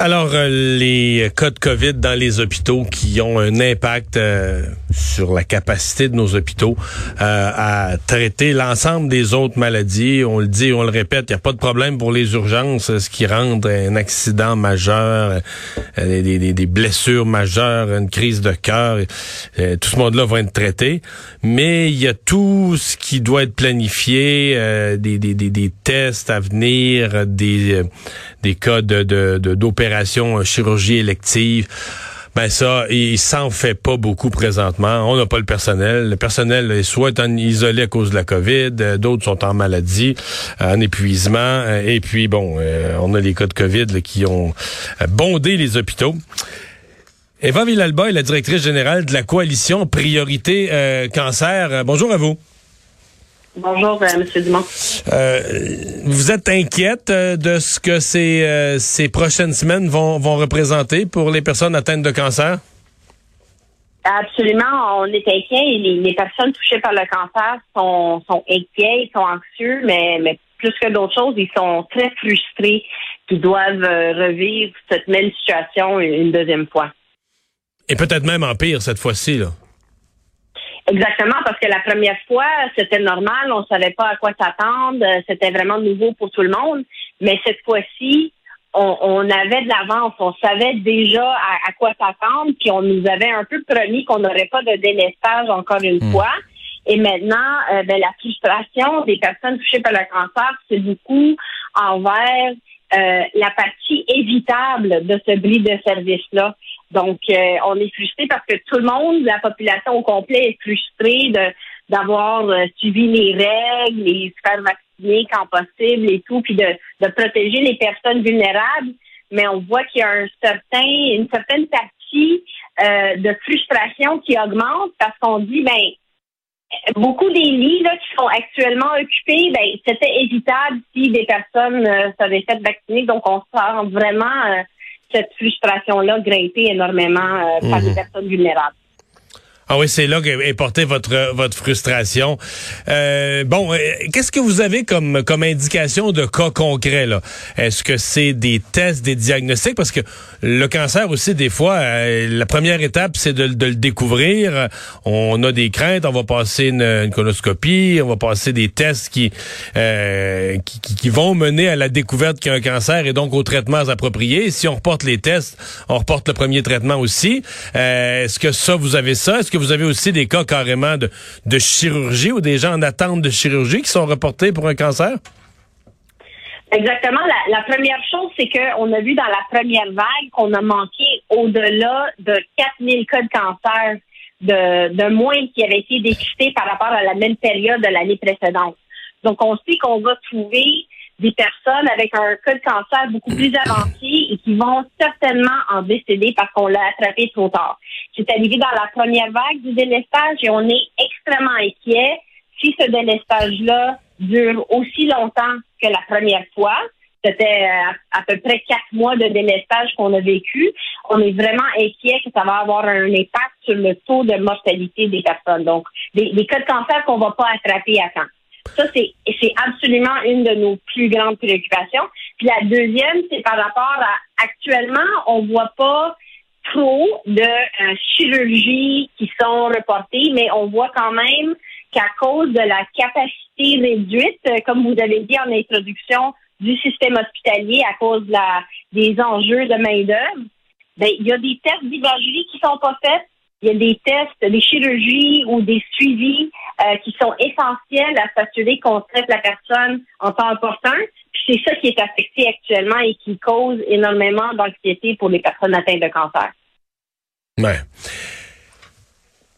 Alors, euh, les cas de COVID dans les hôpitaux qui ont un impact euh, sur la capacité de nos hôpitaux euh, à traiter l'ensemble des autres maladies. On le dit, on le répète, il n'y a pas de problème pour les urgences, ce qui rend un accident majeur, des, des, des, blessures majeures, une crise de cœur. tout ce monde-là va être traité. Mais il y a tout ce qui doit être planifié, des, des, tests à venir, des, des cas de, de, d'opération chirurgie élective. Ben ça, il s'en fait pas beaucoup présentement. On n'a pas le personnel. Le personnel est soit en isolé à cause de la COVID, euh, d'autres sont en maladie, en épuisement. Euh, et puis bon, euh, on a les cas de COVID qui ont bondé les hôpitaux. Eva Villalba est la directrice générale de la coalition Priorité Cancer. bonjour à vous. Bonjour, euh, M. Dumont. Euh, vous êtes inquiète euh, de ce que ces, ces prochaines semaines vont, vont représenter pour les personnes atteintes de cancer? Absolument, on est inquiet. Les, les personnes touchées par le cancer sont, sont inquiets, ils sont anxieux, mais, mais plus que d'autres choses, ils sont très frustrés qu'ils doivent revivre cette même situation une deuxième fois. Et peut-être même en pire cette fois-ci, là. Exactement, parce que la première fois, c'était normal, on savait pas à quoi s'attendre, c'était vraiment nouveau pour tout le monde. Mais cette fois-ci, on, avait de l'avance, on savait déjà à, quoi s'attendre, puis on nous avait un peu promis qu'on n'aurait pas de délestage encore une hmm. fois. Et maintenant, euh, ben, la frustration des personnes touchées par le cancer, c'est beaucoup envers euh, la partie évitable de ce bris de service-là. Donc, euh, on est frustré parce que tout le monde, la population au complet, est frustrée de d'avoir euh, suivi les règles, les se faire vacciner quand possible et tout, puis de, de protéger les personnes vulnérables. Mais on voit qu'il y a un certain, une certaine partie euh, de frustration qui augmente parce qu'on dit, ben, beaucoup des lits là, qui sont actuellement occupés, ben, c'était évitable si des personnes euh, s'avaient fait vacciner. Donc, on sent vraiment cette frustration-là grimper énormément euh, par les mhm. personnes vulnérables. Ah oui, c'est là qu'est portée votre votre frustration. Euh, bon, euh, qu'est-ce que vous avez comme comme indication de cas concrets là? Est-ce que c'est des tests, des diagnostics? Parce que le cancer aussi, des fois, euh, la première étape, c'est de, de, le découvrir. On a des craintes, on va passer une, une colonoscopie, on va passer des tests qui, qui, qui vont mener à la découverte qu'il y a un cancer et donc aux traitements appropriés. si on reporte les tests, on reporte le premier traitement aussi. Est-ce que ça, vous avez ça? Est-ce que vous avez aussi des cas carrément de, de chirurgie ou des gens en attente de chirurgie qui sont reportés pour un cancer? Exactement. La, première chose, c'est qu'on a vu dans la première vague qu'on a manqué au-delà de 4000 cas de cancer de, moins qui avaient été dépistés par rapport à la même période de l'année précédente. Donc, on sait qu'on va trouver des personnes avec un cas de cancer beaucoup plus avancé et qui vont certainement en décéder parce qu'on l'a attrapé trop tard. C'est arrivé dans la première vague du délestage et on est extrêmement inquiet si ce délestage-là dure aussi longtemps que la première fois. C'était euh, à, peu près quatre mois de délestage qu'on a vécu. On est vraiment inquiet que ça va avoir un impact sur le taux de mortalité des personnes. Donc, des, des cas de cancer qu'on va pas attraper à temps. Ça, c'est, c'est absolument une de nos plus grandes préoccupations. Puis la deuxième, c'est par rapport à actuellement, on voit pas trop de euh, chirurgies qui sont reportées, mais on voit quand même qu'à cause de la capacité réduite, euh, comme vous avez dit en introduction, du système hospitalier à cause de la, des enjeux de main-d'œuvre, ben, il y a des tests d'imagerie qui sont pas faits il y a des tests, des chirurgies ou des suivis euh, qui sont essentiels à s'assurer qu'on traite la personne en temps. Puis c'est ça qui est affecté actuellement et qui cause énormément d'anxiété pour les personnes atteintes de cancer. Ouais.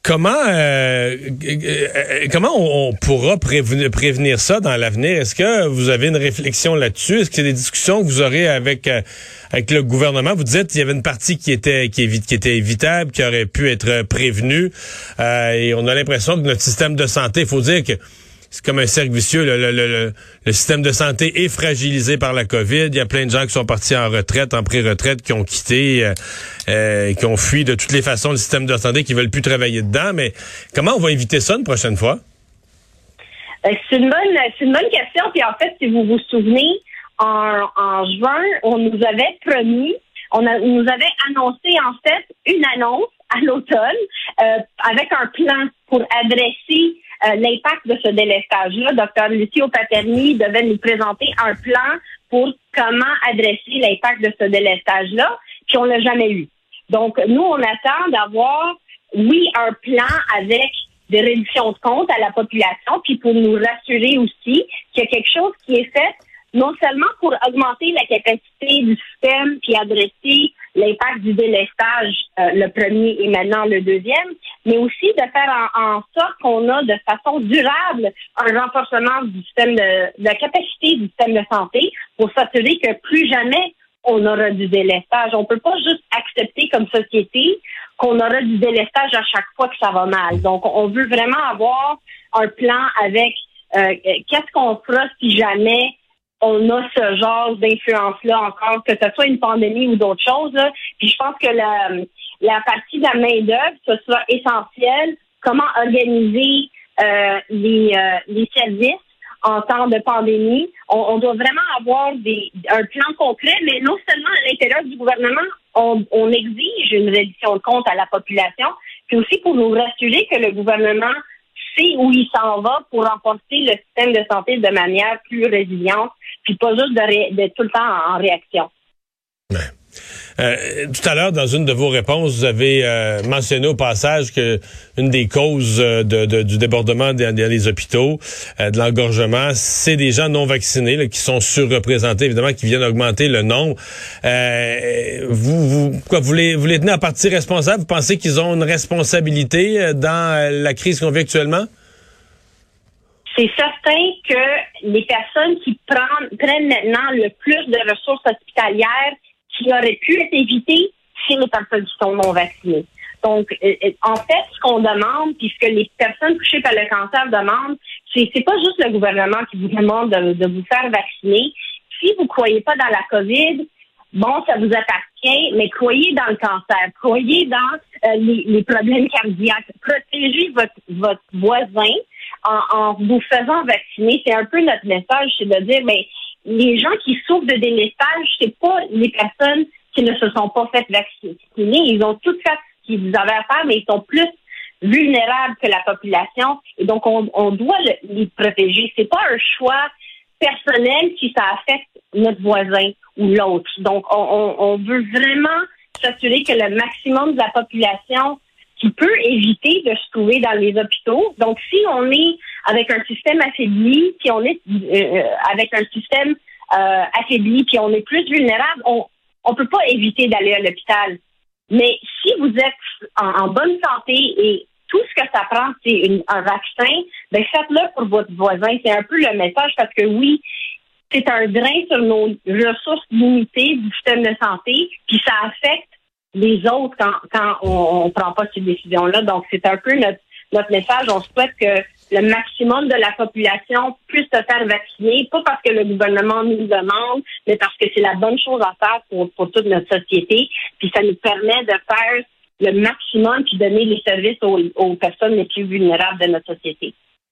Comment euh, euh, comment on, pourra prévenir, ça dans l'avenir? Est-ce que vous avez une réflexion là-dessus? Est-ce y a des discussions que vous aurez avec euh, avec le gouvernement? Vous dites qu'il y avait une partie qui était qui, qui était évitable, qui aurait pu être prévenue, et on a l'impression que notre système de santé, il faut dire que c'est comme un cercle vicieux. Le, le, le, système de santé est fragilisé par la COVID. Il y a plein de gens qui sont partis en retraite, en pré-retraite, qui ont quitté, euh, euh, qui ont fui de toutes les façons le système de santé, qui veulent plus travailler dedans. Mais comment on va éviter ça une prochaine fois? Ben, c'est une bonne, c'est une bonne question. Puis en fait, si vous vous souvenez, en, en juin, on nous avait promis, on nous avait annoncé en fait une annonce à l'automne euh, avec un plan pour adresser euh, l'impact de ce délestage-là. Docteur Lucio Paterni devait nous présenter un plan pour comment adresser l'impact de ce délestage-là, puis on l'a jamais eu. Donc, nous, on attend d'avoir, oui, un plan avec des réductions de comptes à la population, puis pour nous rassurer aussi qu'il y a quelque chose qui est fait non seulement pour augmenter la capacité du système puis adresser l'impact du délestage, euh, le premier et maintenant le deuxième, mais aussi de faire en, sorte qu'on a de façon durable un renforcement du système de, de la capacité du système de santé pour s'assurer que plus jamais on aura du délestage. On peut pas juste accepter comme société qu'on aura du délestage à chaque fois que ça va mal. Donc, on veut vraiment avoir un plan avec euh, qu'est-ce qu'on fera si jamais on a ce genre d'influence-là encore, que ce soit une pandémie ou d'autres choses. Puis je pense que la, la partie de la main-d'œuvre, ce sera essentiel. Comment organiser euh, les, euh, les services en temps de pandémie. On, doit vraiment avoir des, un plan concret, mais non seulement à l'intérieur du gouvernement, on, on exige une reddition de compte à la population, puis aussi pour nous rassurer que le gouvernement sait où il s'en va pour renforcer le système de santé de manière plus résiliente pas juste de, tout le temps en, réaction. Euh, tout à l'heure, dans une de vos réponses, vous avez euh, mentionné au passage que une des causes euh, du débordement dans, les hôpitaux, de l'engorgement, c'est des gens non vaccinés qui sont surreprésentés, évidemment, qui viennent augmenter le nombre. vous, vous, quoi, vous les, vous les tenez à partie responsable? Vous pensez qu'ils ont une responsabilité dans la crise qu'on vit actuellement? C'est certain que les personnes qui prennent, prennent maintenant le plus de ressources hospitalières qui auraient pu être évitées, c'est les personnes qui sont non vaccinées. Donc, euh, euh, en fait, ce qu'on demande, puisque les personnes touchées par le cancer demandent, c'est, c'est pas juste le gouvernement qui vous demande de, vous faire vacciner. Si vous croyez pas dans la COVID, bon, ça vous appartient, mais croyez dans le cancer, croyez dans euh, les, les, problèmes cardiaques, protégez votre, votre voisin, en, vous faisant vacciner, c'est un peu notre message, c'est de dire, mais ben, les gens qui souffrent de délestage, c'est pas les personnes qui ne se sont pas faites vacciner. Ils ont tout fait ce qu'ils avaient à faire, mais ils sont plus vulnérables que la population. Et donc, on, doit les protéger. C'est pas un choix personnel si ça affecte notre voisin ou l'autre. Donc, on, on veut vraiment s'assurer que le maximum de la population qui peut éviter de se trouver dans les hôpitaux. Donc, si on est avec un système affaibli, si on est euh, avec un système euh, affaibli, puis on est plus vulnérable, on on peut pas éviter d'aller à l'hôpital. Mais si vous êtes en, bonne santé et tout ce que ça prend, c'est un vaccin, ben faites-le pour votre voisin. C'est un peu le message parce que oui, c'est un drain sur nos ressources limitées du système de santé, puis ça affecte les autres quand, quand on ne prend pas ces décisions-là. Donc, c'est un peu notre, notre message. On souhaite que le maximum de la population puisse se faire vacciner, pas parce que le gouvernement nous le demande, mais parce que c'est la bonne chose à faire pour, pour toute notre société. Puis ça nous permet de faire le maximum puis donner les services aux, aux personnes les plus vulnérables de notre société.